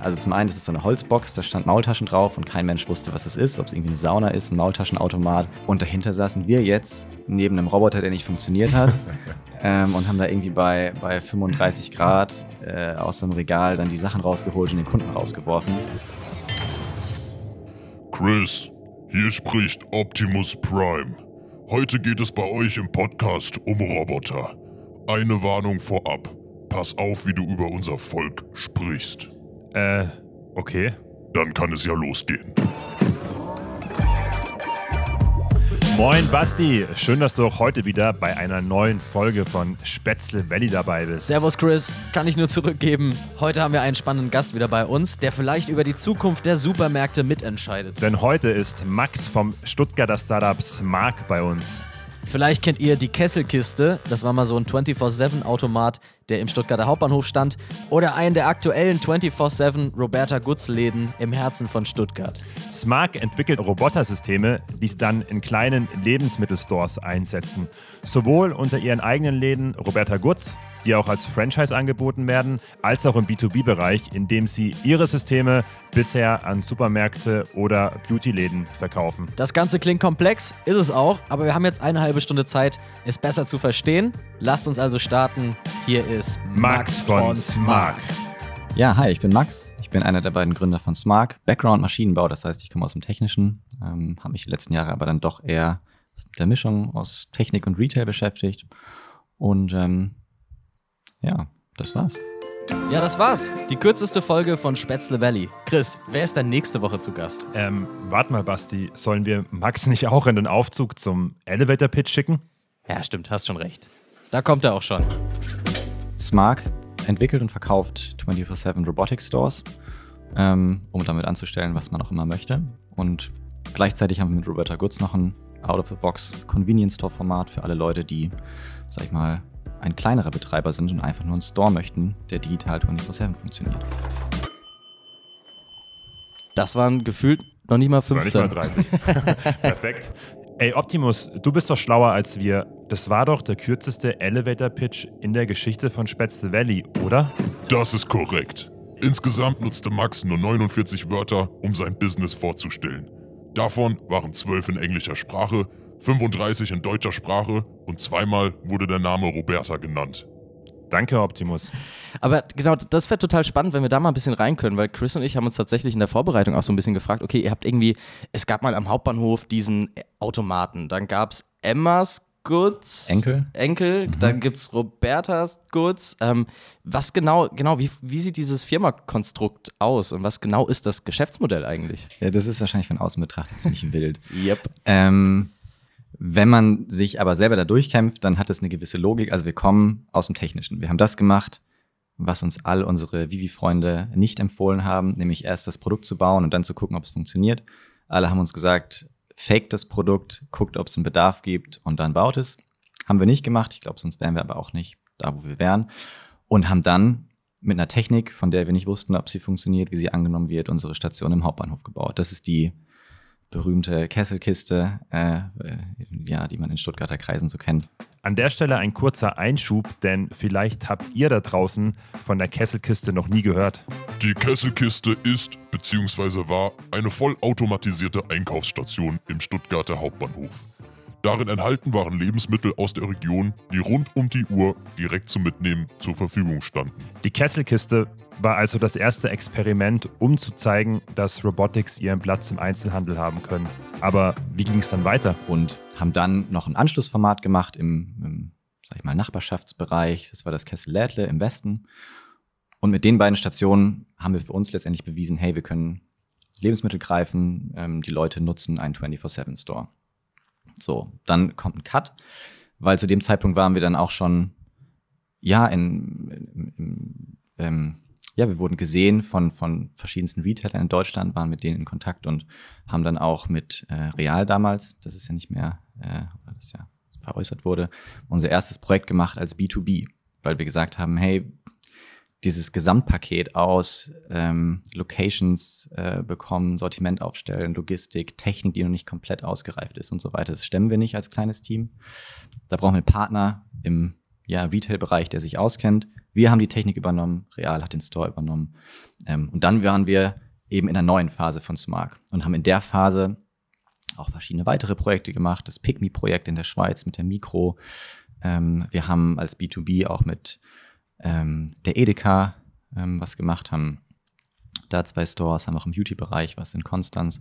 Also zum einen ist es so eine Holzbox, da stand Maultaschen drauf und kein Mensch wusste, was es ist, ob es irgendwie eine Sauna ist, ein Maultaschenautomat. Und dahinter saßen wir jetzt neben einem Roboter, der nicht funktioniert hat. ähm, und haben da irgendwie bei, bei 35 Grad äh, aus so einem Regal dann die Sachen rausgeholt und den Kunden rausgeworfen. Chris, hier spricht Optimus Prime. Heute geht es bei euch im Podcast um Roboter. Eine Warnung vorab. Pass auf, wie du über unser Volk sprichst. Äh, okay. Dann kann es ja losgehen. Moin Basti, schön, dass du auch heute wieder bei einer neuen Folge von Spätzle Valley dabei bist. Servus Chris, kann ich nur zurückgeben. Heute haben wir einen spannenden Gast wieder bei uns, der vielleicht über die Zukunft der Supermärkte mitentscheidet. Denn heute ist Max vom Stuttgarter Startup Smark bei uns. Vielleicht kennt ihr die Kesselkiste, das war mal so ein 24-7-Automat, der im Stuttgarter Hauptbahnhof stand, oder einen der aktuellen 24-7 Roberta Gutz-Läden im Herzen von Stuttgart. Smark entwickelt Robotersysteme, die es dann in kleinen Lebensmittelstores einsetzen. Sowohl unter ihren eigenen Läden Roberta Gutz die auch als Franchise angeboten werden, als auch im B2B-Bereich, in dem sie ihre Systeme bisher an Supermärkte oder Beautyläden verkaufen. Das Ganze klingt komplex, ist es auch, aber wir haben jetzt eine halbe Stunde Zeit, es besser zu verstehen. Lasst uns also starten. Hier ist Max, Max von Smart. Ja, hi, ich bin Max. Ich bin einer der beiden Gründer von Smart. Background Maschinenbau, das heißt, ich komme aus dem Technischen, ähm, habe mich die letzten Jahre aber dann doch eher mit der Mischung aus Technik und Retail beschäftigt. Und ähm, ja, das war's. Ja, das war's. Die kürzeste Folge von Spätzle Valley. Chris, wer ist denn nächste Woche zu Gast? Ähm, warte mal, Basti. Sollen wir Max nicht auch in den Aufzug zum Elevator Pitch schicken? Ja, stimmt, hast schon recht. Da kommt er auch schon. Smark entwickelt und verkauft 24-7 Robotic Stores, ähm, um damit anzustellen, was man auch immer möchte. Und gleichzeitig haben wir mit Roberta Goods noch ein Out-of-the-Box Convenience Store Format für alle Leute, die, sag ich mal, ein kleinerer Betreiber sind und einfach nur einen Store möchten, der digital 24-7 funktioniert. Das waren gefühlt noch nicht mal 15. Das war nicht mal 30. Perfekt. Ey, Optimus, du bist doch schlauer als wir. Das war doch der kürzeste Elevator-Pitch in der Geschichte von Spätzle Valley, oder? Das ist korrekt. Insgesamt nutzte Max nur 49 Wörter, um sein Business vorzustellen. Davon waren 12 in englischer Sprache 35 in deutscher Sprache und zweimal wurde der Name Roberta genannt. Danke, Optimus. Aber genau, das wäre total spannend, wenn wir da mal ein bisschen rein können, weil Chris und ich haben uns tatsächlich in der Vorbereitung auch so ein bisschen gefragt, okay, ihr habt irgendwie, es gab mal am Hauptbahnhof diesen Automaten, dann gab es Emmas Goods. Enkel. Enkel, mhm. dann gibt es Robertas Goods. Ähm, was genau, genau, wie, wie sieht dieses Firmakonstrukt aus und was genau ist das Geschäftsmodell eigentlich? Ja, das ist wahrscheinlich von außen betrachtet ziemlich wild. Yep. Ähm, wenn man sich aber selber da durchkämpft, dann hat es eine gewisse Logik. Also wir kommen aus dem Technischen. Wir haben das gemacht, was uns all unsere Vivi-Freunde nicht empfohlen haben, nämlich erst das Produkt zu bauen und dann zu gucken, ob es funktioniert. Alle haben uns gesagt, fake das Produkt, guckt, ob es einen Bedarf gibt und dann baut es. Haben wir nicht gemacht. Ich glaube, sonst wären wir aber auch nicht da, wo wir wären. Und haben dann mit einer Technik, von der wir nicht wussten, ob sie funktioniert, wie sie angenommen wird, unsere Station im Hauptbahnhof gebaut. Das ist die berühmte Kesselkiste, äh, ja, die man in Stuttgarter Kreisen so kennt. An der Stelle ein kurzer Einschub, denn vielleicht habt ihr da draußen von der Kesselkiste noch nie gehört. Die Kesselkiste ist bzw. war eine vollautomatisierte Einkaufsstation im Stuttgarter Hauptbahnhof. Darin enthalten waren Lebensmittel aus der Region, die rund um die Uhr direkt zum Mitnehmen zur Verfügung standen. Die Kesselkiste war also das erste Experiment, um zu zeigen, dass Robotics ihren Platz im Einzelhandel haben können. Aber wie ging es dann weiter? Und haben dann noch ein Anschlussformat gemacht im, im sag ich mal, Nachbarschaftsbereich. Das war das Kessel Lädle im Westen. Und mit den beiden Stationen haben wir für uns letztendlich bewiesen, hey, wir können Lebensmittel greifen, ähm, die Leute nutzen einen 24-7-Store. So, dann kommt ein Cut, weil zu dem Zeitpunkt waren wir dann auch schon, ja, in, in, in ähm, ja, wir wurden gesehen von, von verschiedensten Retailern in Deutschland, waren mit denen in Kontakt und haben dann auch mit äh, Real damals, das ist ja nicht mehr, äh, das ja veräußert wurde, unser erstes Projekt gemacht als B2B, weil wir gesagt haben, hey, dieses Gesamtpaket aus ähm, Locations äh, bekommen, Sortiment aufstellen, Logistik, Technik, die noch nicht komplett ausgereift ist und so weiter, das stemmen wir nicht als kleines Team. Da brauchen wir Partner im ja, Retail-Bereich, der sich auskennt. Wir haben die Technik übernommen, Real hat den Store übernommen. Ähm, und dann waren wir eben in einer neuen Phase von Smart und haben in der Phase auch verschiedene weitere Projekte gemacht. Das PICME-Projekt in der Schweiz mit der Mikro. Ähm, wir haben als B2B auch mit ähm, der Edeka ähm, was gemacht, haben da zwei Stores, haben auch im Beauty-Bereich was in Konstanz.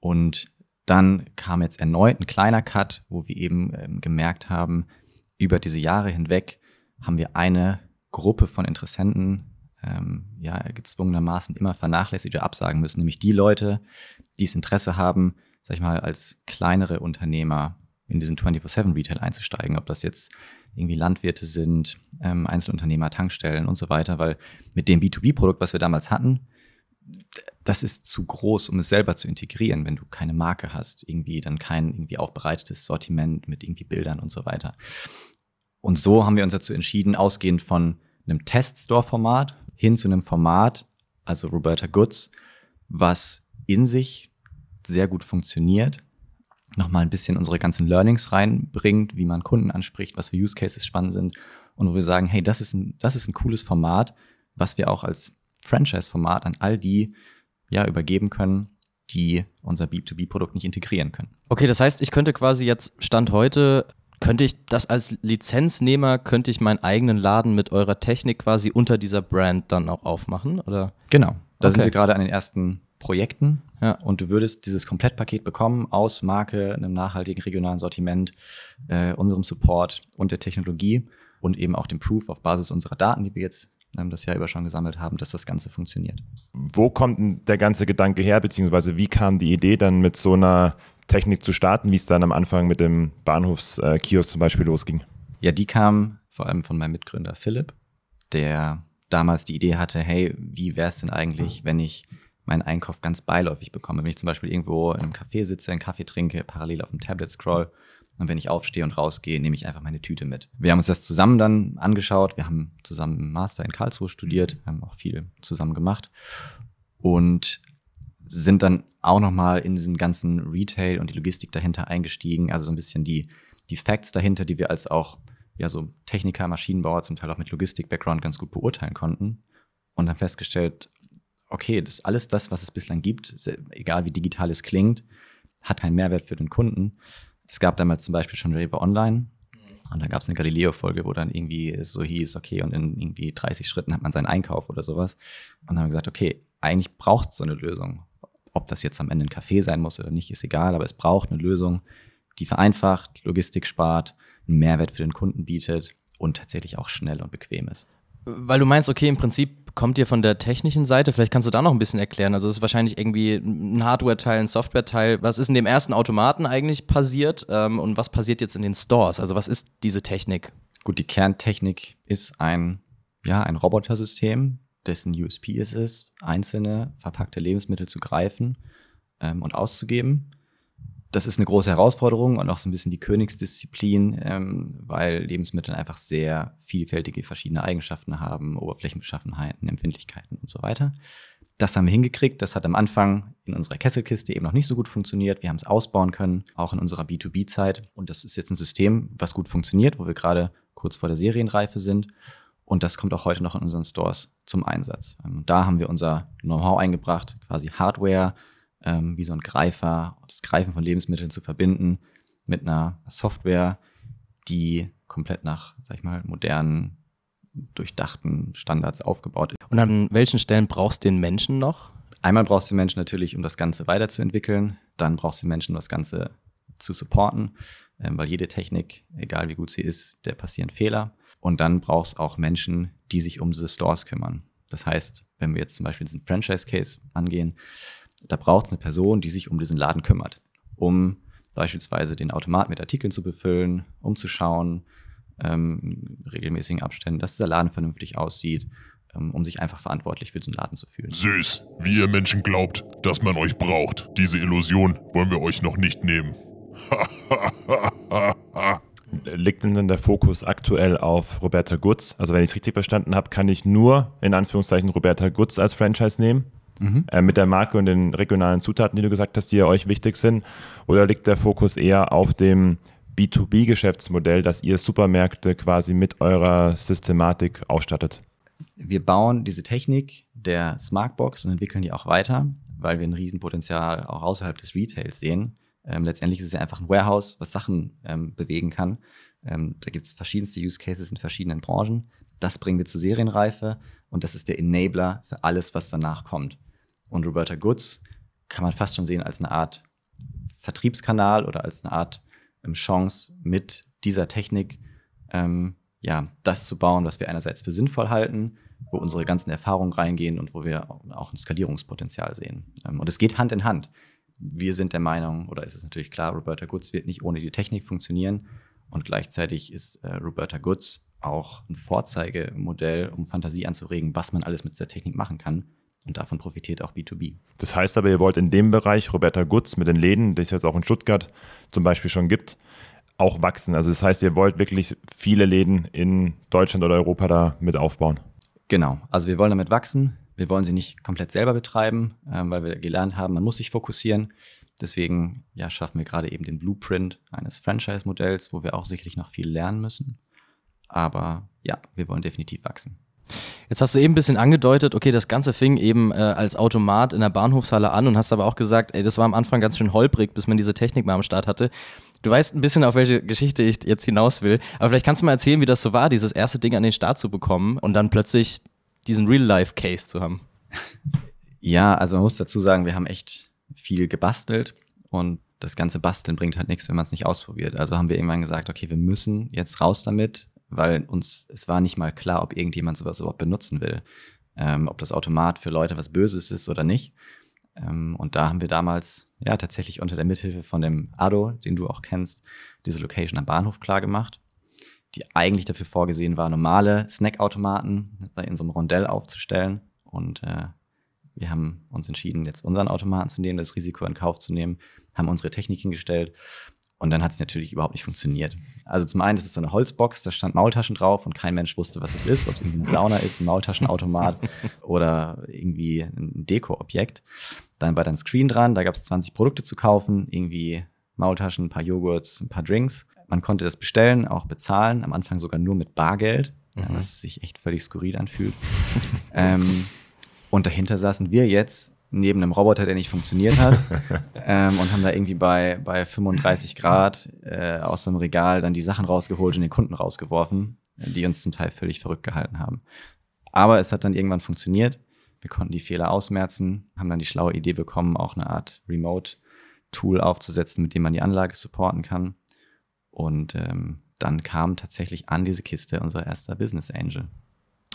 Und dann kam jetzt erneut ein kleiner Cut, wo wir eben ähm, gemerkt haben, über diese Jahre hinweg haben wir eine Gruppe von Interessenten ähm, ja gezwungenermaßen immer vernachlässigt oder absagen müssen, nämlich die Leute, die das Interesse haben, sag ich mal, als kleinere Unternehmer in diesen 24-7-Retail einzusteigen, ob das jetzt irgendwie Landwirte sind, ähm, Einzelunternehmer, Tankstellen und so weiter, weil mit dem B2B-Produkt, was wir damals hatten, das ist zu groß, um es selber zu integrieren, wenn du keine Marke hast, irgendwie dann kein irgendwie aufbereitetes Sortiment mit irgendwie Bildern und so weiter. Und so haben wir uns dazu entschieden, ausgehend von einem Test-Store-Format hin zu einem Format, also Roberta Goods, was in sich sehr gut funktioniert, nochmal ein bisschen unsere ganzen Learnings reinbringt, wie man Kunden anspricht, was für Use Cases spannend sind und wo wir sagen, hey, das ist ein, das ist ein cooles Format, was wir auch als Franchise-Format an all die ja übergeben können, die unser B2B-Produkt nicht integrieren können. Okay, das heißt, ich könnte quasi jetzt Stand heute, könnte ich das als Lizenznehmer, könnte ich meinen eigenen Laden mit eurer Technik quasi unter dieser Brand dann auch aufmachen, oder? Genau, da Okay. sind wir gerade an den ersten Projekten Ja. und du würdest dieses Komplettpaket bekommen aus Marke, einem nachhaltigen regionalen Sortiment, äh, unserem Support und der Technologie und eben auch dem Proof auf Basis unserer Daten, die wir jetzt ähm, das Jahr über schon gesammelt haben, dass das Ganze funktioniert. Wo kommt denn der ganze Gedanke her, beziehungsweise wie kam die Idee dann mit so einer Technik zu starten, wie es dann am Anfang mit dem Bahnhofskiosk zum Beispiel losging? Ja, die kam vor allem von meinem Mitgründer Philipp, der damals die Idee hatte, hey, wie wäre es denn eigentlich, wenn ich meinen Einkauf ganz beiläufig bekomme? Wenn ich zum Beispiel irgendwo in einem Café sitze, einen Kaffee trinke, parallel auf dem Tablet scroll und wenn ich aufstehe und rausgehe, nehme ich einfach meine Tüte mit. Wir haben uns das zusammen dann angeschaut. Wir haben zusammen einen Master in Karlsruhe studiert, haben auch viel zusammen gemacht und sind dann auch nochmal in diesen ganzen Retail und die Logistik dahinter eingestiegen. Also so ein bisschen die, die Facts dahinter, die wir als auch ja so Techniker, Maschinenbauer, zum Teil auch mit Logistik-Background ganz gut beurteilen konnten. Und dann festgestellt, okay, das alles das, was es bislang gibt, egal wie digital es klingt, hat keinen Mehrwert für den Kunden. Es gab damals zum Beispiel schon Raver Online. Und da gab es eine Galileo-Folge, wo dann irgendwie so hieß, okay, und in irgendwie 30 Schritten hat man seinen Einkauf oder sowas. Und dann haben wir gesagt, okay, eigentlich braucht es so eine Lösung. Ob das jetzt am Ende ein Café sein muss oder nicht, ist egal, aber es braucht eine Lösung, die vereinfacht, Logistik spart, einen Mehrwert für den Kunden bietet und tatsächlich auch schnell und bequem ist. Weil du meinst, okay, im Prinzip kommt ihr von der technischen Seite, vielleicht kannst du da noch ein bisschen erklären. Also es ist wahrscheinlich irgendwie ein Hardware-Teil, ein Software-Teil. Was ist in dem ersten Automaten eigentlich passiert ähm, und was passiert jetzt in den Stores? Also was ist diese Technik? Gut, die Kerntechnik ist ein, ja, ein Robotersystem, dessen USP es ist, einzelne verpackte Lebensmittel zu greifen ähm, und auszugeben. Das ist eine große Herausforderung und auch so ein bisschen die Königsdisziplin, ähm, weil Lebensmittel einfach sehr vielfältige verschiedene Eigenschaften haben, Oberflächenbeschaffenheiten, Empfindlichkeiten und so weiter. Das haben wir hingekriegt. Das hat am Anfang in unserer Kesselkiste eben noch nicht so gut funktioniert. Wir haben es ausbauen können, auch in unserer B2B-Zeit. Und das ist jetzt ein System, was gut funktioniert, wo wir gerade kurz vor der Serienreife sind. Und das kommt auch heute noch in unseren Stores zum Einsatz. Ähm, Da haben wir unser Know-how eingebracht, quasi Hardware, ähm, wie so ein Greifer, das Greifen von Lebensmitteln zu verbinden mit einer Software, die komplett nach, sag ich mal, modernen, durchdachten Standards aufgebaut ist. Und an welchen Stellen brauchst du den Menschen noch? Einmal brauchst du den Menschen natürlich, um das Ganze weiterzuentwickeln. Dann brauchst du den Menschen, um das Ganze zu supporten, ähm, weil jede Technik, egal wie gut sie ist, der passieren Fehler. Und dann brauchst auch Menschen, die sich um diese Stores kümmern. Das heißt, wenn wir jetzt zum Beispiel diesen Franchise-Case angehen, da braucht es eine Person, die sich um diesen Laden kümmert, um beispielsweise den Automat mit Artikeln zu befüllen, um zu schauen, ähm, regelmäßigen Abständen, dass dieser Laden vernünftig aussieht, ähm, um sich einfach verantwortlich für diesen Laden zu fühlen. Süß, wie ihr Menschen glaubt, dass man euch braucht. Diese Illusion wollen wir euch noch nicht nehmen. Liegt denn der Fokus aktuell auf Roberta Goods? Also wenn ich es richtig verstanden habe, kann ich nur in Anführungszeichen Roberta Goods als Franchise nehmen? Äh, mit der Marke und den regionalen Zutaten, die du gesagt hast, die ja euch wichtig sind? Oder liegt der Fokus eher auf dem B2B-Geschäftsmodell, dass ihr Supermärkte quasi mit eurer Systematik ausstattet? Wir bauen diese Technik der Smartbox und entwickeln die auch weiter, weil wir ein Riesenpotenzial auch außerhalb des Retails sehen. Ähm, letztendlich ist es ja einfach ein Warehouse, was Sachen ähm, bewegen kann. Ähm, da gibt es verschiedenste Use Cases in verschiedenen Branchen. Das bringen wir zur Serienreife und das ist der Enabler für alles, was danach kommt. Und Roberta Goods kann man fast schon sehen als eine Art Vertriebskanal oder als eine Art ähm, Chance, mit dieser Technik ähm, ja, das zu bauen, was wir einerseits für sinnvoll halten, wo unsere ganzen Erfahrungen reingehen und wo wir auch ein Skalierungspotenzial sehen. Ähm, und es geht Hand in Hand. Wir sind der Meinung, oder ist es natürlich klar, Roberta Goods wird nicht ohne die Technik funktionieren. Und gleichzeitig ist äh, Roberta Goods auch ein Vorzeigemodell, um Fantasie anzuregen, was man alles mit dieser Technik machen kann. Und davon profitiert auch B2B. Das heißt aber, ihr wollt in dem Bereich Roberta Goods mit den Läden, die es jetzt auch in Stuttgart zum Beispiel schon gibt, auch wachsen. Also das heißt, ihr wollt wirklich viele Läden in Deutschland oder Europa da mit aufbauen. Genau. Also wir wollen damit wachsen. Wir wollen sie nicht komplett selber betreiben, ähm, weil wir gelernt haben, man muss sich fokussieren. Deswegen ja, schaffen wir gerade eben den Blueprint eines Franchise-Modells, wo wir auch sicherlich noch viel lernen müssen. Aber ja, wir wollen definitiv wachsen. Jetzt hast du eben ein bisschen angedeutet, okay, das Ganze fing eben äh, als Automat in der Bahnhofshalle an und hast aber auch gesagt, ey, das war am Anfang ganz schön holprig, bis man diese Technik mal am Start hatte. Du weißt ein bisschen, auf welche Geschichte ich jetzt hinaus will, aber vielleicht kannst du mal erzählen, wie das so war, dieses erste Ding an den Start zu bekommen und dann plötzlich diesen Real-Life-Case zu haben. Ja, also man muss dazu sagen, wir haben echt viel gebastelt und das ganze Basteln bringt halt nichts, wenn man es nicht ausprobiert. Also haben wir irgendwann gesagt, okay, wir müssen jetzt raus damit, weil uns, es war nicht mal klar, ob irgendjemand sowas überhaupt benutzen will. Ähm, ob das Automat für Leute was Böses ist oder nicht. Ähm, und da haben wir damals ja tatsächlich unter der Mithilfe von dem Ado, den du auch kennst, diese Location am Bahnhof klar gemacht, die eigentlich dafür vorgesehen war, normale Snackautomaten in so einem Rondell aufzustellen. Und äh, wir haben uns entschieden, jetzt unseren Automaten zu nehmen, das Risiko in Kauf zu nehmen, haben unsere Technik hingestellt und dann hat es natürlich überhaupt nicht funktioniert. Also zum einen, das ist so eine Holzbox, da stand Maultaschen drauf und kein Mensch wusste, was es ist, ob es irgendwie eine Sauna ist, ein Maultaschenautomat oder irgendwie ein Deko-Objekt. Dann war dann Screen dran, da gab es 20 Produkte zu kaufen, irgendwie Maultaschen, ein paar Joghurts, ein paar Drinks. Man konnte das bestellen, auch bezahlen, am Anfang sogar nur mit Bargeld, mhm. was sich echt völlig skurril anfühlt. ähm, und dahinter saßen wir jetzt neben einem Roboter, der nicht funktioniert hat. ähm, und haben da irgendwie bei, bei 35 Grad äh, aus dem Regal dann die Sachen rausgeholt und den Kunden rausgeworfen, die uns zum Teil völlig verrückt gehalten haben. Aber es hat dann irgendwann funktioniert. Wir konnten die Fehler ausmerzen, haben dann die schlaue Idee bekommen, auch eine Art Remote-Tool aufzusetzen, mit dem man die Anlage supporten kann. Und ähm, dann kam tatsächlich an diese Kiste unser erster Business Angel.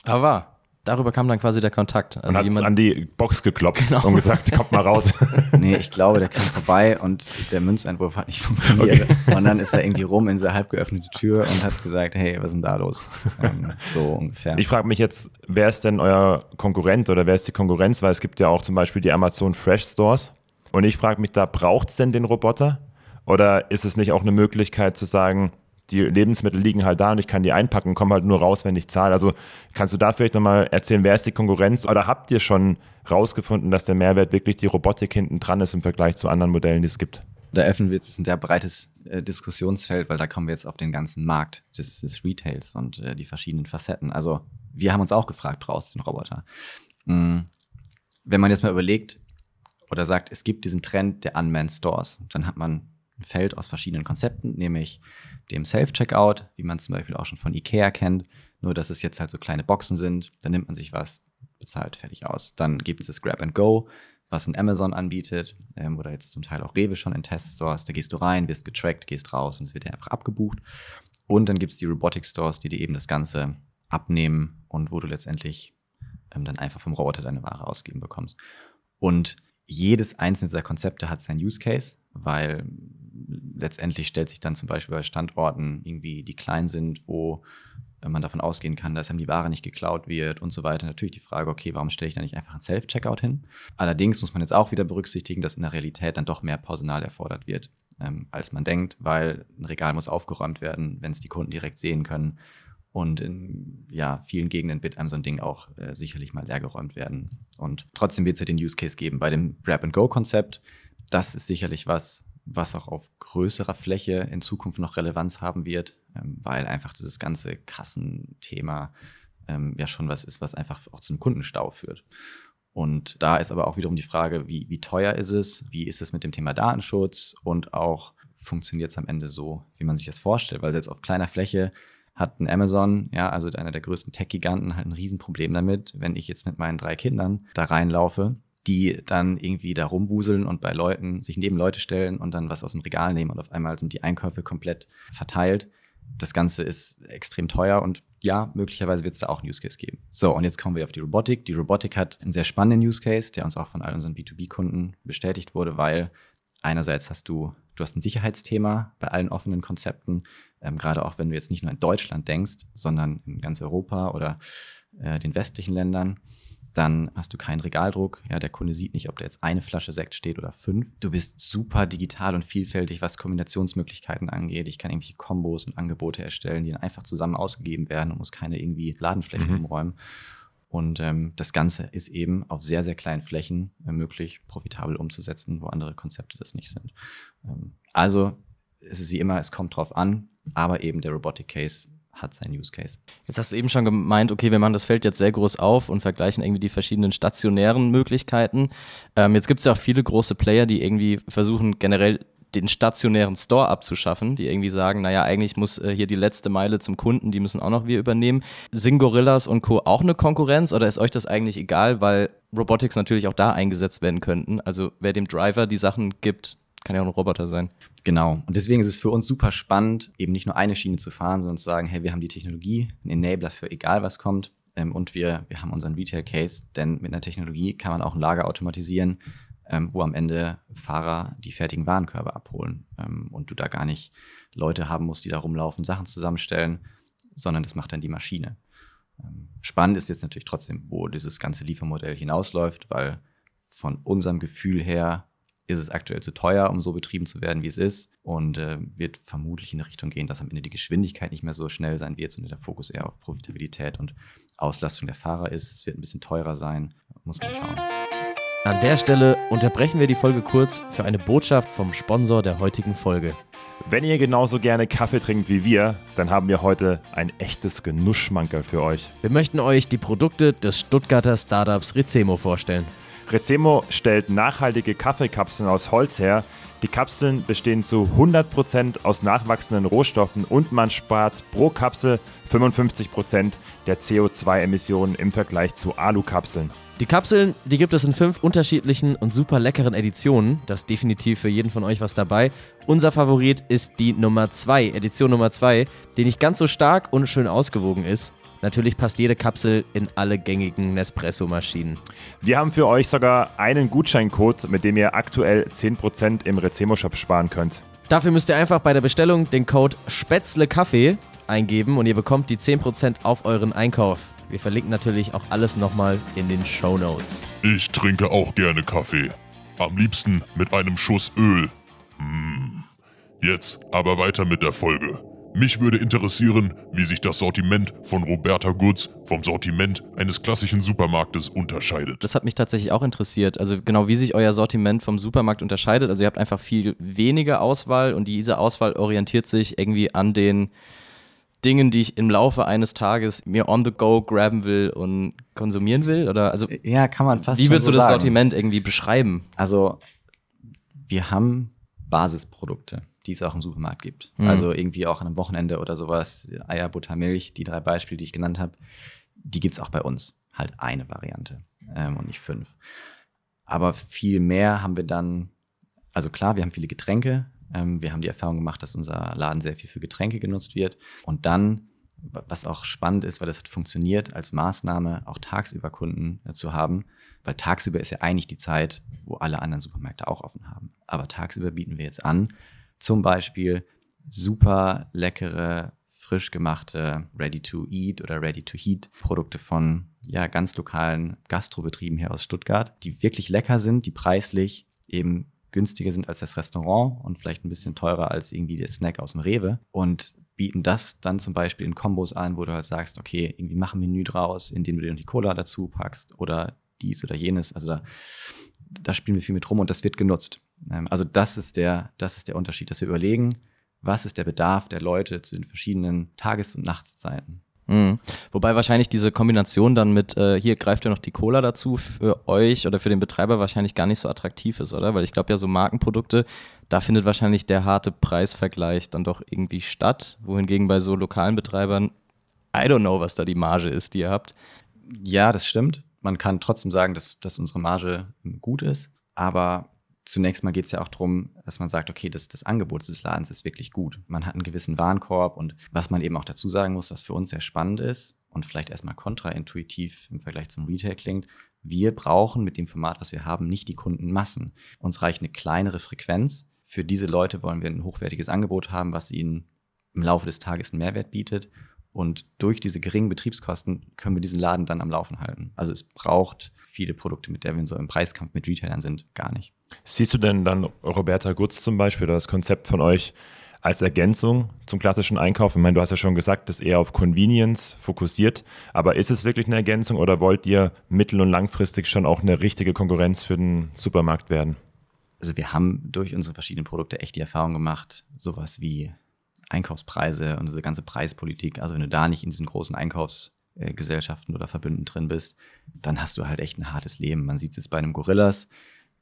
Aber darüber kam dann quasi der Kontakt. Also und hat jemand an die Box geklopft genau. und gesagt, kommt mal raus. nee, ich glaube, der kam vorbei und der Münzeinwurf hat nicht funktioniert. Okay. Und dann ist er irgendwie rum in seine halb geöffnete Tür und hat gesagt, hey, was ist denn da los? Ähm, so ungefähr. Ich frage mich jetzt, wer ist denn euer Konkurrent oder wer ist die Konkurrenz? Weil es gibt ja auch zum Beispiel die Amazon Fresh Stores. Und ich frage mich da, braucht es denn den Roboter? Oder ist es nicht auch eine Möglichkeit zu sagen, die Lebensmittel liegen halt da und ich kann die einpacken, komme halt nur raus, wenn ich zahle. Also kannst du da vielleicht nochmal erzählen, wer ist die Konkurrenz oder habt ihr schon rausgefunden, dass der Mehrwert wirklich die Robotik hinten dran ist im Vergleich zu anderen Modellen, die es gibt? Da öffnen wir jetzt ein sehr breites äh, Diskussionsfeld, weil da kommen wir jetzt auf den ganzen Markt des, des Retails und äh, die verschiedenen Facetten. Also wir haben uns auch gefragt, brauchst du den Roboter? Mhm. Wenn man jetzt mal überlegt oder sagt, es gibt diesen Trend der Unmanned Stores, dann hat man ein Feld aus verschiedenen Konzepten, nämlich dem Self-Checkout, wie man zum Beispiel auch schon von Ikea kennt, nur dass es jetzt halt so kleine Boxen sind. Da nimmt man sich was, bezahlt fertig aus. Dann gibt es das Grab and Go, was ein Amazon anbietet, ähm, oder jetzt zum Teil auch Rewe schon in Teststores. Da gehst du rein, wirst getrackt, gehst raus und es wird dir einfach abgebucht. Und dann gibt es die Robotic Stores, die dir eben das Ganze abnehmen und wo du letztendlich ähm, dann einfach vom Roboter deine Ware ausgeben bekommst. Und jedes einzelne dieser Konzepte hat seinen Use Case, weil letztendlich stellt sich dann zum Beispiel bei Standorten irgendwie, die klein sind, wo man davon ausgehen kann, dass einem die Ware nicht geklaut wird und so weiter. Natürlich die Frage, okay, warum stelle ich da nicht einfach ein Self-Checkout hin? Allerdings muss man jetzt auch wieder berücksichtigen, dass in der Realität dann doch mehr Personal erfordert wird, ähm, als man denkt, weil ein Regal muss aufgeräumt werden, wenn es die Kunden direkt sehen können. Und in ja, vielen Gegenden wird einem so ein Ding auch äh, sicherlich mal leergeräumt werden. Und trotzdem wird es ja den Use Case geben. Bei dem Grab-and-Go-Konzept, das ist sicherlich was, was auch auf größerer Fläche in Zukunft noch Relevanz haben wird, ähm, weil einfach dieses ganze Kassenthema ähm, ja schon was ist, was einfach auch zu einem Kundenstau führt. Und da ist aber auch wiederum die Frage, wie, wie teuer ist es, wie ist es mit dem Thema Datenschutz? Und auch funktioniert es am Ende so, wie man sich das vorstellt, weil selbst auf kleiner Fläche hat ein Amazon, ja, also einer der größten Tech-Giganten, halt ein Riesenproblem damit, wenn ich jetzt mit meinen drei Kindern da reinlaufe, die dann irgendwie da rumwuseln und bei Leuten sich neben Leute stellen und dann was aus dem Regal nehmen und auf einmal sind die Einkäufe komplett verteilt. Das Ganze ist extrem teuer und ja, möglicherweise wird es da auch einen Use Case geben. So, und jetzt kommen wir auf die Robotik. Die Robotik hat einen sehr spannenden Use Case, der uns auch von all unseren B2B-Kunden bestätigt wurde, weil einerseits hast du, du hast ein Sicherheitsthema bei allen offenen Konzepten, ähm, gerade auch wenn du jetzt nicht nur in Deutschland denkst, sondern in ganz Europa oder äh, den westlichen Ländern. Dann hast du keinen Regaldruck. Ja, der Kunde sieht nicht, ob da jetzt eine Flasche Sekt steht oder fünf. Du bist super digital und vielfältig, was Kombinationsmöglichkeiten angeht. Ich kann irgendwelche Kombos und Angebote erstellen, die dann einfach zusammen ausgegeben werden und muss keine irgendwie Ladenflächen mhm. umräumen. Und ähm, das Ganze ist eben auf sehr, sehr kleinen Flächen äh, möglich, profitabel umzusetzen, wo andere Konzepte das nicht sind. Ähm, also es ist wie immer, es kommt drauf an, aber eben der Robotic Case hat seinen Use Case. Jetzt hast du eben schon gemeint, okay, wir machen das Feld jetzt sehr groß auf und vergleichen irgendwie die verschiedenen stationären Möglichkeiten. Ähm, jetzt gibt es ja auch viele große Player, die irgendwie versuchen, generell den stationären Store abzuschaffen, die irgendwie sagen, naja, eigentlich muss äh, hier die letzte Meile zum Kunden, die müssen auch noch wir übernehmen. Sind Gorillas und Co. auch eine Konkurrenz oder ist euch das eigentlich egal, weil Robotics natürlich auch da eingesetzt werden könnten? Also wer dem Driver die Sachen gibt, kann ja auch ein Roboter sein. Genau. Und deswegen ist es für uns super spannend, eben nicht nur eine Schiene zu fahren, sondern zu sagen, hey, wir haben die Technologie, ein Enabler für egal was kommt. Ähm, und wir, wir haben unseren Retail Case, denn mit einer Technologie kann man auch ein Lager automatisieren, ähm, wo am Ende Fahrer die fertigen Warenkörbe abholen ähm, und du da gar nicht Leute haben musst, die da rumlaufen, Sachen zusammenstellen, sondern das macht dann die Maschine. Spannend ist jetzt natürlich trotzdem, wo dieses ganze Liefermodell hinausläuft, weil von unserem Gefühl her ist es aktuell zu teuer, um so betrieben zu werden, wie es ist und äh, wird vermutlich in eine Richtung gehen, dass am Ende die Geschwindigkeit nicht mehr so schnell sein wird, sondern der Fokus eher auf Profitabilität und Auslastung der Fahrer ist. Es wird ein bisschen teurer sein, muss man schauen. An der Stelle unterbrechen wir die Folge kurz für eine Botschaft vom Sponsor der heutigen Folge. Wenn ihr genauso gerne Kaffee trinkt wie wir, dann haben wir heute ein echtes Genussschmankerl für euch. Wir möchten euch die Produkte des Stuttgarter Startups Rezemo vorstellen. Rezemo stellt nachhaltige Kaffeekapseln aus Holz her. Die Kapseln bestehen zu 100% aus nachwachsenden Rohstoffen und man spart pro Kapsel 55% der CO2-Emissionen im Vergleich zu Alukapseln. Die Kapseln, die gibt es in fünf unterschiedlichen und super leckeren Editionen. Das ist definitiv für jeden von euch was dabei. Unser Favorit ist die Nummer 2, Edition Nummer 2, die nicht ganz so stark und schön ausgewogen ist. Natürlich passt jede Kapsel in alle gängigen Nespresso-Maschinen. Wir haben für euch sogar einen Gutscheincode, mit dem ihr aktuell 10% im Rezemo-Shop sparen könnt. Dafür müsst ihr einfach bei der Bestellung den Code SPätzleKaffee eingeben und ihr bekommt die 10% auf euren Einkauf. Wir verlinken natürlich auch alles nochmal in den Show Notes. Ich trinke auch gerne Kaffee. Am liebsten mit einem Schuss Öl. Hm. Jetzt aber weiter mit der Folge. Mich würde interessieren, wie sich das Sortiment von Roberta Goods vom Sortiment eines klassischen Supermarktes unterscheidet. Das hat mich tatsächlich auch interessiert. Also genau, wie sich euer Sortiment vom Supermarkt unterscheidet. Also ihr habt einfach viel weniger Auswahl und diese Auswahl orientiert sich irgendwie an den Dingen, die ich im Laufe eines Tages mir on the go graben will und konsumieren will? Oder also ja, kann man fast. Wie würdest so du das sagen. Sortiment irgendwie beschreiben? Also wir haben Basisprodukte die es auch im Supermarkt gibt. Mhm. Also irgendwie auch an einem Wochenende oder sowas, Eier, Butter, Milch, die drei Beispiele, die ich genannt habe, die gibt es auch bei uns. Halt eine Variante ähm, und nicht fünf. Aber viel mehr haben wir dann, also klar, wir haben viele Getränke. Ähm, wir haben die Erfahrung gemacht, dass unser Laden sehr viel für Getränke genutzt wird. Und dann, was auch spannend ist, weil das hat funktioniert, als Maßnahme auch tagsüber Kunden äh, zu haben, weil tagsüber ist ja eigentlich die Zeit, wo alle anderen Supermärkte auch offen haben. Aber tagsüber bieten wir jetzt an, zum Beispiel super leckere, frisch gemachte Ready-to-Eat oder Ready-to-Heat-Produkte von ja, ganz lokalen Gastrobetrieben hier aus Stuttgart, die wirklich lecker sind, die preislich eben günstiger sind als das Restaurant und vielleicht ein bisschen teurer als irgendwie der Snack aus dem Rewe und bieten das dann zum Beispiel in Kombos an, wo du halt sagst, okay, irgendwie mach ein Menü draus, indem du dir noch die Cola dazu packst oder dies oder jenes. Also da, da spielen wir viel mit rum und das wird genutzt. Ähm, also das ist, der, das ist der Unterschied, dass wir überlegen, was ist der Bedarf der Leute zu den verschiedenen Tages- und Nachtszeiten. Mhm. Wobei wahrscheinlich diese Kombination dann mit, äh, hier greift ihr noch die Cola dazu, für euch oder für den Betreiber wahrscheinlich gar nicht so attraktiv ist, oder? Weil ich glaube ja, so Markenprodukte, da findet wahrscheinlich der harte Preisvergleich dann doch irgendwie statt. Wohingegen bei so lokalen Betreibern, I don't know, was da die Marge ist, die ihr habt. Ja, das stimmt. Man kann trotzdem sagen, dass, dass unsere Marge gut ist. Aber zunächst mal geht es ja auch darum, dass man sagt, okay, das, das Angebot des Ladens ist wirklich gut. Man hat einen gewissen Warenkorb und was man eben auch dazu sagen muss, was für uns sehr spannend ist und vielleicht erstmal kontraintuitiv im Vergleich zum Retail klingt, wir brauchen mit dem Format, was wir haben, nicht die Kundenmassen. Uns reicht eine kleinere Frequenz. Für diese Leute wollen wir ein hochwertiges Angebot haben, was ihnen im Laufe des Tages einen Mehrwert bietet. Und durch diese geringen Betriebskosten können wir diesen Laden dann am Laufen halten. Also es braucht viele Produkte, mit denen wir so im Preiskampf mit Retailern sind, gar nicht. Siehst du denn dann Roberta Gutz zum Beispiel oder das Konzept von euch als Ergänzung zum klassischen Einkauf? Ich meine, du hast ja schon gesagt, das eher auf Convenience fokussiert, aber ist es wirklich eine Ergänzung oder wollt ihr mittel- und langfristig schon auch eine richtige Konkurrenz für den Supermarkt werden? Also wir haben durch unsere verschiedenen Produkte echt die Erfahrung gemacht, sowas wie Einkaufspreise und diese ganze Preispolitik, also wenn du da nicht in diesen großen Einkaufsgesellschaften oder Verbünden drin bist, dann hast du halt echt ein hartes Leben. Man sieht es jetzt bei einem Gorillas,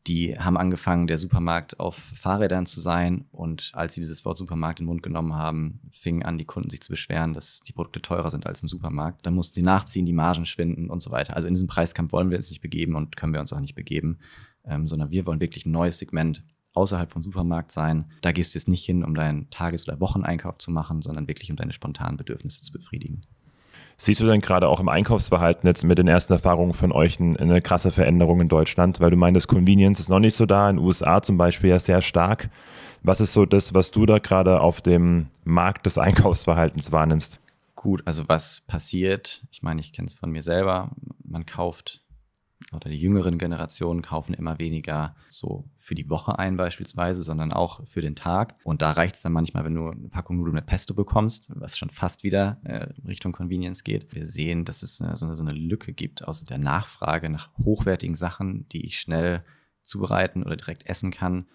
die haben angefangen, der Supermarkt auf Fahrrädern zu sein. Und als sie dieses Wort Supermarkt in den Mund genommen haben, fingen an, die Kunden sich zu beschweren, dass die Produkte teurer sind als im Supermarkt. Dann mussten sie nachziehen, die Margen schwinden und so weiter. Also in diesem Preiskampf wollen wir uns nicht begeben und können wir uns auch nicht begeben, ähm, sondern wir wollen wirklich ein neues Segment außerhalb vom Supermarkt sein. Da gehst du jetzt nicht hin, um deinen Tages- oder Wocheneinkauf zu machen, sondern wirklich um deine spontanen Bedürfnisse zu befriedigen. Siehst du denn gerade auch im Einkaufsverhalten jetzt mit den ersten Erfahrungen von euch eine krasse Veränderung in Deutschland? Weil du meinst, Convenience ist noch nicht so da, in den USA zum Beispiel ja sehr stark. Was ist so das, was du da gerade auf dem Markt des Einkaufsverhaltens wahrnimmst? Gut, also was passiert, ich meine, ich kenne es von mir selber, man kauft oder die jüngeren Generationen kaufen immer weniger so für die Woche ein beispielsweise, sondern auch für den Tag. Und da reicht es dann manchmal, wenn du eine Packung Nudeln mit Pesto bekommst, was schon fast wieder äh, Richtung Convenience geht. Wir sehen, dass es äh, so, eine, so eine Lücke gibt aus der Nachfrage nach hochwertigen Sachen, die ich schnell zubereiten oder direkt essen kann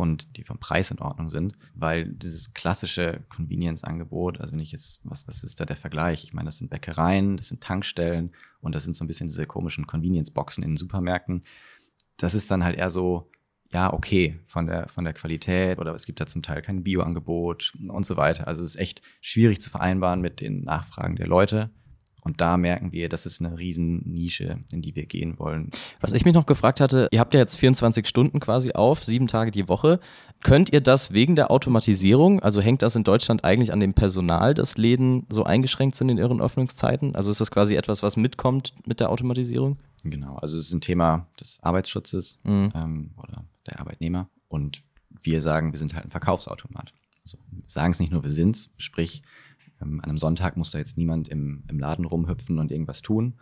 und die vom Preis in Ordnung sind, weil dieses klassische Convenience-Angebot, also wenn ich jetzt, was, was ist da der Vergleich? Ich meine, das sind Bäckereien, das sind Tankstellen und das sind so ein bisschen diese komischen Convenience-Boxen in den Supermärkten. Das ist dann halt eher so, ja, okay, von der, von der Qualität oder es gibt da zum Teil kein Bio-Angebot und so weiter. Also es ist echt schwierig zu vereinbaren mit den Nachfragen der Leute. Und da merken wir, das ist eine Riesennische, in die wir gehen wollen. Was ich mich noch gefragt hatte, ihr habt ja jetzt 24 Stunden quasi auf, sieben Tage die Woche. Könnt ihr das wegen der Automatisierung, also hängt das in Deutschland eigentlich an dem Personal, dass Läden so eingeschränkt sind in ihren Öffnungszeiten? Also ist das quasi etwas, was mitkommt mit der Automatisierung? Genau, also es ist ein Thema des Arbeitsschutzes mhm. ähm, oder der Arbeitnehmer. Und wir sagen, wir sind halt ein Verkaufsautomat. Also sagen es nicht nur, wir sind es, sprich, an einem Sonntag muss da jetzt niemand im, im Laden rumhüpfen und irgendwas tun,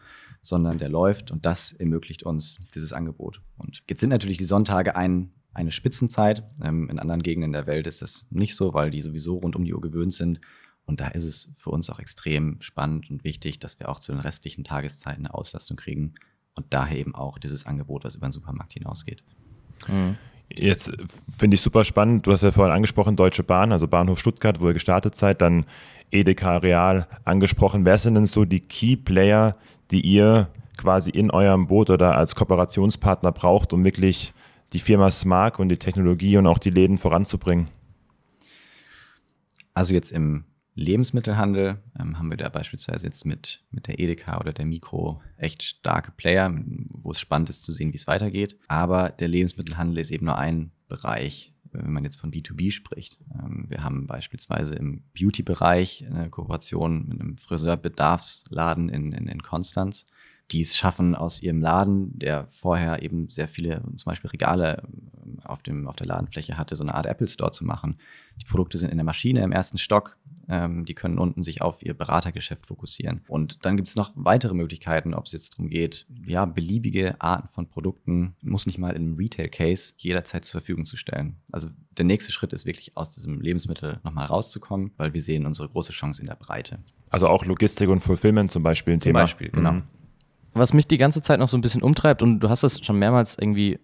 sondern der läuft und das ermöglicht uns dieses Angebot. Und jetzt sind natürlich die Sonntage ein, eine Spitzenzeit. Ähm, in anderen Gegenden der Welt ist das nicht so, weil die sowieso rund um die Uhr gewöhnt sind. Und da ist es für uns auch extrem spannend und wichtig, dass wir auch zu den restlichen Tageszeiten eine Auslastung kriegen und daher eben auch dieses Angebot, das über den Supermarkt hinausgeht. Mhm. Jetzt finde ich super spannend. Du hast ja vorhin angesprochen, Deutsche Bahn, also Bahnhof Stuttgart, wo ihr gestartet seid, dann Edeka Real angesprochen. Wer sind denn so die Key Player, die ihr quasi in eurem Boot oder als Kooperationspartner braucht, um wirklich die Firma Smart und die Technologie und auch die Läden voranzubringen? Also jetzt im Lebensmittelhandel ähm, haben wir da beispielsweise jetzt mit, mit der Edeka oder der Mikro echt starke Player, wo es spannend ist zu sehen, wie es weitergeht. Aber der Lebensmittelhandel ist eben nur ein Bereich, wenn man jetzt von B2B spricht. Ähm, wir haben beispielsweise im Beauty-Bereich eine Kooperation mit einem Friseurbedarfsladen in, in, in Konstanz die es schaffen, aus ihrem Laden, der vorher eben sehr viele, zum Beispiel Regale ähm, auf, dem, auf der Ladenfläche hatte, so eine Art Apple Store zu machen. Die Produkte sind in der Maschine im ersten Stock. Ähm, die können unten sich auf ihr Beratergeschäft fokussieren. Und dann gibt es noch weitere Möglichkeiten, ob es jetzt darum geht, ja, beliebige Arten von Produkten, muss nicht mal in einem Retail-Case jederzeit zur Verfügung zu stellen. Also der nächste Schritt ist wirklich aus diesem Lebensmittel nochmal rauszukommen, weil wir sehen unsere große Chance in der Breite. Also auch Logistik und Fulfillment zum Beispiel ein zum Thema. Zum Beispiel, genau. Mhm was mich die ganze Zeit noch so ein bisschen umtreibt, und du hast das schon mehrmals irgendwie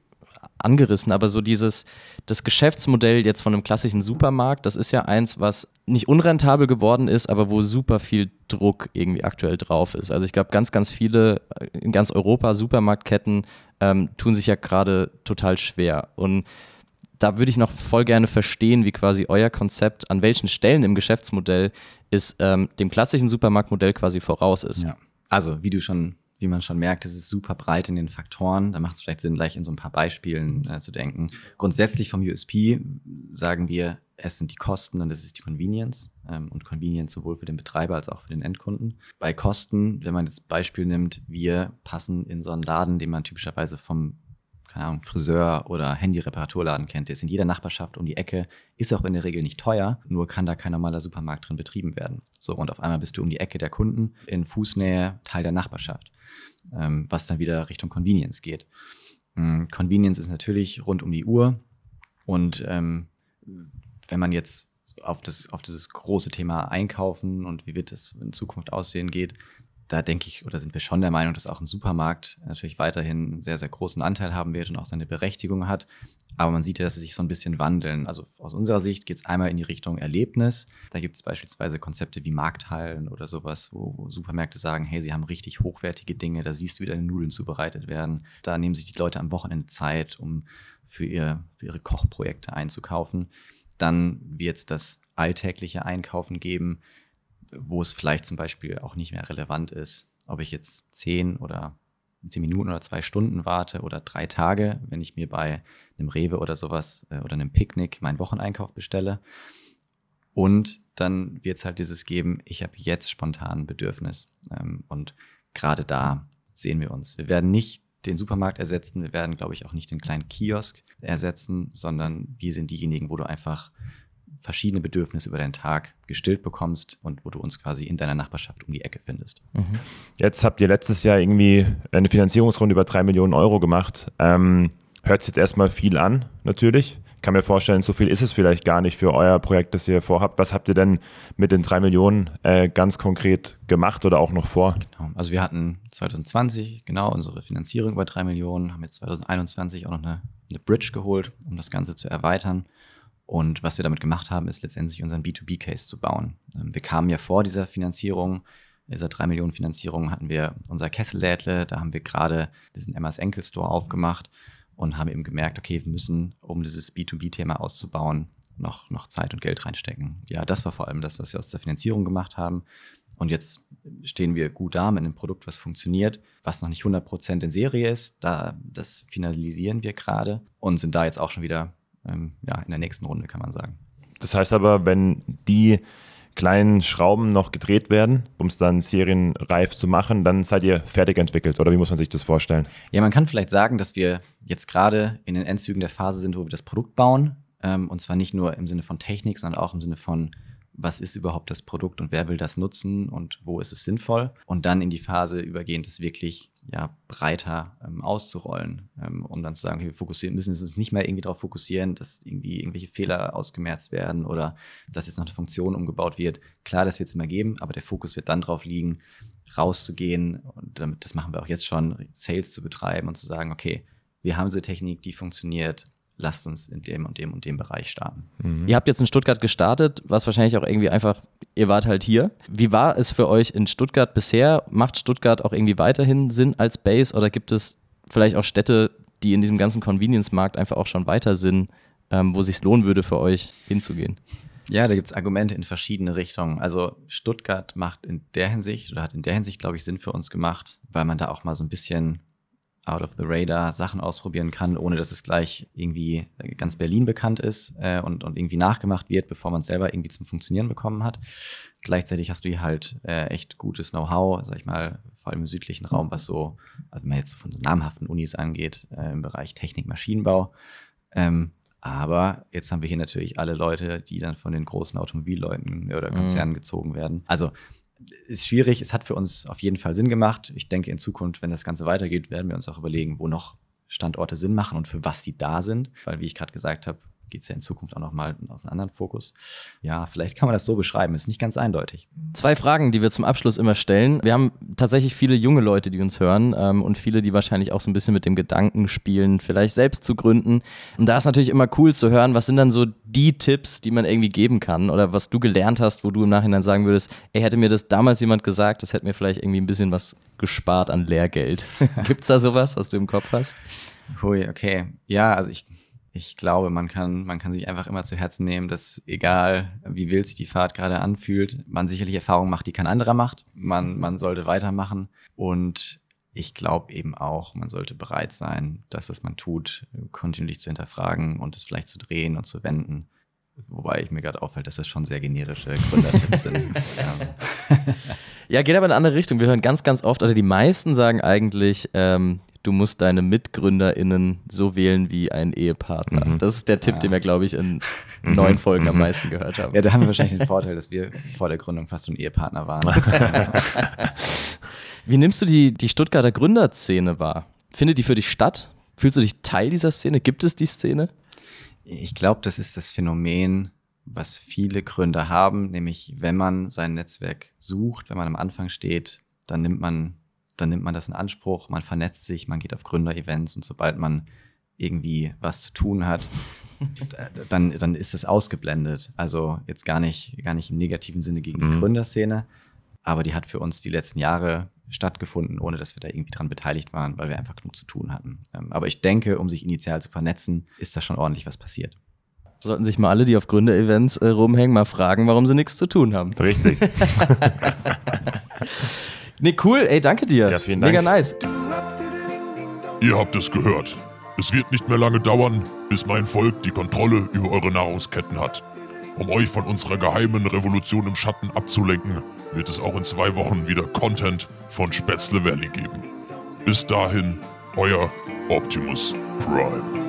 angerissen, aber so dieses, das Geschäftsmodell jetzt von einem klassischen Supermarkt, das ist ja eins, was nicht unrentabel geworden ist, aber wo super viel Druck irgendwie aktuell drauf ist. Also ich glaube, ganz, ganz viele in ganz Europa Supermarktketten ähm, tun sich ja gerade total schwer. Und da würde ich noch voll gerne verstehen, wie quasi euer Konzept an welchen Stellen im Geschäftsmodell ist ähm, dem klassischen Supermarktmodell quasi voraus ist. Ja. Also, wie du schon, wie man schon merkt, es ist super breit in den Faktoren. Da macht es vielleicht Sinn, gleich in so ein paar Beispielen äh, zu denken. Grundsätzlich vom USP sagen wir, es sind die Kosten und es ist die Convenience. Ähm, und Convenience sowohl für den Betreiber als auch für den Endkunden. Bei Kosten, wenn man das Beispiel nimmt, wir passen in so einen Laden, den man typischerweise vom keine Ahnung, Friseur oder Handy-Reparaturladen kennt, der ist in jeder Nachbarschaft um die Ecke, ist auch in der Regel nicht teuer, nur kann da kein normaler Supermarkt drin betrieben werden. So, und auf einmal bist du um die Ecke der Kunden, in Fußnähe Teil der Nachbarschaft, ähm, was dann wieder Richtung Convenience geht. Ähm, Convenience ist natürlich rund um die Uhr und ähm, wenn man jetzt auf, das, auf dieses große Thema Einkaufen und wie wird das in Zukunft aussehen geht, da denke ich, oder sind wir schon der Meinung, dass auch ein Supermarkt natürlich weiterhin einen sehr, sehr großen Anteil haben wird und auch seine Berechtigung hat. Aber man sieht ja, dass sie sich so ein bisschen wandeln. Also aus unserer Sicht geht es einmal in die Richtung Erlebnis. Da gibt es beispielsweise Konzepte wie Markthallen oder sowas, wo, wo, Supermärkte sagen, hey, sie haben richtig hochwertige Dinge, da siehst du, wie deine Nudeln zubereitet werden. Da nehmen sich die Leute am Wochenende Zeit, um für, ihr, für ihre Kochprojekte einzukaufen. Dann wird es das alltägliche Einkaufen geben wo es vielleicht zum Beispiel auch nicht mehr relevant ist, ob ich jetzt zehn oder zehn Minuten oder zwei Stunden warte oder drei Tage, wenn ich mir bei einem Rewe oder sowas äh, oder einem Picknick meinen Wocheneinkauf bestelle. Und dann wird es halt dieses geben, ich habe jetzt spontan ein Bedürfnis. Ähm, und gerade da sehen wir uns. Wir werden nicht den Supermarkt ersetzen, wir werden, glaube ich, auch nicht den kleinen Kiosk ersetzen, sondern wir sind diejenigen, wo du einfach verschiedene Bedürfnisse über deinen Tag gestillt bekommst und wo du uns quasi in deiner Nachbarschaft um die Ecke findest. Mhm. Jetzt habt ihr letztes Jahr irgendwie eine Finanzierungsrunde über drei Millionen Euro gemacht. Ähm, hört sich jetzt erstmal viel an, natürlich. Ich kann mir vorstellen, so viel ist es vielleicht gar nicht für euer Projekt, das ihr vorhabt. Was habt ihr denn mit den drei Millionen äh, ganz konkret gemacht oder auch noch vor? Genau. Also wir hatten 2020 genau unsere Finanzierung über drei Millionen, haben jetzt 2021 auch noch eine, eine Bridge geholt, um das Ganze zu erweitern. Und was wir damit gemacht haben, ist letztendlich unseren B2B-Case zu bauen. Ähm, wir kamen ja vor dieser Finanzierung, dieser 3 Millionen Finanzierung, hatten wir unser Kessellädle, da haben wir gerade diesen MS Enkel Store aufgemacht und haben eben gemerkt, okay, wir müssen, um dieses B2B-Thema auszubauen, noch, noch Zeit und Geld reinstecken. Ja, das war vor allem das, was wir aus der Finanzierung gemacht haben. Und jetzt stehen wir gut da mit einem Produkt, was funktioniert, was noch nicht 100% in Serie ist. Da, das finalisieren wir gerade und sind da jetzt auch schon wieder ähm, ja, in der nächsten Runde, kann man sagen. Das heißt aber, wenn die kleinen Schrauben noch gedreht werden, um es dann serienreif zu machen, dann seid ihr fertig entwickelt oder wie muss man sich das vorstellen? Ja, man kann vielleicht sagen, dass wir jetzt gerade in den Endzügen der Phase sind, wo wir das Produkt bauen ähm, und zwar nicht nur im Sinne von Technik, sondern auch im Sinne von was ist überhaupt das Produkt und wer will das nutzen und wo ist es sinnvoll und dann in die Phase übergehen, das wirklich ja, breiter ähm, auszurollen, ähm, um dann zu sagen, okay, wir fokussieren, müssen uns nicht mehr irgendwie darauf fokussieren, dass irgendwie irgendwelche Fehler ausgemerzt werden oder dass jetzt noch eine Funktion umgebaut wird. Klar, das wird es immer geben, aber der Fokus wird dann darauf liegen, rauszugehen und damit, das machen wir auch jetzt schon, Sales zu betreiben und zu sagen, okay, wir haben diese Technik, die funktioniert, lasst uns in dem und dem und dem Bereich starten. Mhm. Ihr habt jetzt in Stuttgart gestartet, was wahrscheinlich auch irgendwie einfach, ihr wart halt hier. Wie war es für euch in Stuttgart bisher? Macht Stuttgart auch irgendwie weiterhin Sinn als Base oder gibt es vielleicht auch Städte, die in diesem ganzen Convenience-Markt einfach auch schon weiter sind, ähm, wo es sich lohnen würde für euch hinzugehen? Ja, da gibt es Argumente in verschiedene Richtungen. Also Stuttgart macht in der Hinsicht oder hat in der Hinsicht, glaube ich, Sinn für uns gemacht, weil man da auch mal so ein bisschen out of the radar Sachen ausprobieren kann, ohne dass es gleich irgendwie ganz Berlin bekannt ist äh, und, und irgendwie nachgemacht wird, bevor man es selber irgendwie zum Funktionieren bekommen hat. Gleichzeitig hast du hier halt äh, echt gutes Know-how, sag ich mal, vor allem im südlichen Raum, was so, also wenn man jetzt von so namhaften Unis angeht, äh, im Bereich Technik, Maschinenbau. Ähm, aber jetzt haben wir hier natürlich alle Leute, die dann von den großen Automobilleuten oder mhm. Konzernen mhm. gezogen werden. Also ist schwierig. Es hat für uns auf jeden Fall Sinn gemacht. Ich denke, in Zukunft, wenn das Ganze weitergeht, werden wir uns auch überlegen, wo noch Standorte Sinn machen und für was sie da sind. Weil, wie ich gerade gesagt habe, geht es ja in Zukunft auch nochmal auf einen anderen Fokus. Ja, vielleicht kann man das so beschreiben, ist nicht ganz eindeutig. Zwei Fragen, die wir zum Abschluss immer stellen. Wir haben tatsächlich viele junge Leute, die uns hören ähm, und viele, die wahrscheinlich auch so ein bisschen mit dem Gedanken spielen, vielleicht selbst zu gründen. Und da ist natürlich immer cool zu hören, was sind dann so die Tipps, die man irgendwie geben kann oder was du gelernt hast, wo du im Nachhinein sagen würdest, ey, hätte mir das damals jemand gesagt, das hätte mir vielleicht irgendwie ein bisschen was gespart an Lehrgeld. Gibt es da sowas, was du im Kopf hast? Hui, okay. Ja, also ich ich glaube, man kann, man kann sich einfach immer zu Herzen nehmen, dass egal wie wild sich die Fahrt gerade anfühlt, man sicherlich Erfahrungen macht, die kein anderer macht. Man, man sollte weitermachen. Und ich glaube eben auch, man sollte bereit sein, das, was man tut, kontinuierlich zu hinterfragen und es vielleicht zu drehen und zu wenden. Wobei ich mir gerade auffällt, dass das schon sehr generische Gründertipps sind. ja, geht aber in eine andere Richtung. Wir hören ganz, ganz oft, oder die meisten sagen eigentlich, ähm, du musst deine MitgründerInnen so wählen wie ein Ehepartner. Mhm. Das ist der Tipp, ja. den wir, glaube ich, in mhm. neun Folgen mhm. am meisten gehört haben. Ja, da haben wir wahrscheinlich den Vorteil, dass wir vor der Gründung fast so ein Ehepartner waren. wie nimmst du die, die Stuttgarter Gründerszene wahr? Findet die für dich statt? Fühlst du dich Teil dieser Szene? Gibt es die Szene? Ich glaube, das ist das Phänomen, was viele Gründer haben, nämlich wenn man sein Netzwerk sucht, wenn man am Anfang steht, dann nimmt man dann nimmt man das in Anspruch, man vernetzt sich, man geht auf Gründerevents und sobald man irgendwie was zu tun hat, dann, dann ist es ausgeblendet. Also jetzt gar nicht, gar nicht im negativen Sinne gegen die mhm. Gründerszene, aber die hat für uns die letzten Jahre stattgefunden, ohne dass wir da irgendwie dran beteiligt waren, weil wir einfach genug zu tun hatten. Ähm, aber ich denke, um sich initial zu vernetzen, ist da schon ordentlich was passiert. Sollten sich mal alle, die auf Gründerevents äh, rumhängen, mal fragen, warum sie nichts zu tun haben. Richtig. Nee, cool. Ey, danke dir. Ja, vielen Dank. Mega nice. Ihr habt es gehört. Es wird nicht mehr lange dauern, bis mein Volk die Kontrolle über eure Nahrungsketten hat. Um euch von unserer geheimen Revolution im Schatten abzulenken, wird es auch in zwei Wochen wieder Content von Spätzle Valley geben. Bis dahin, euer Optimus Prime.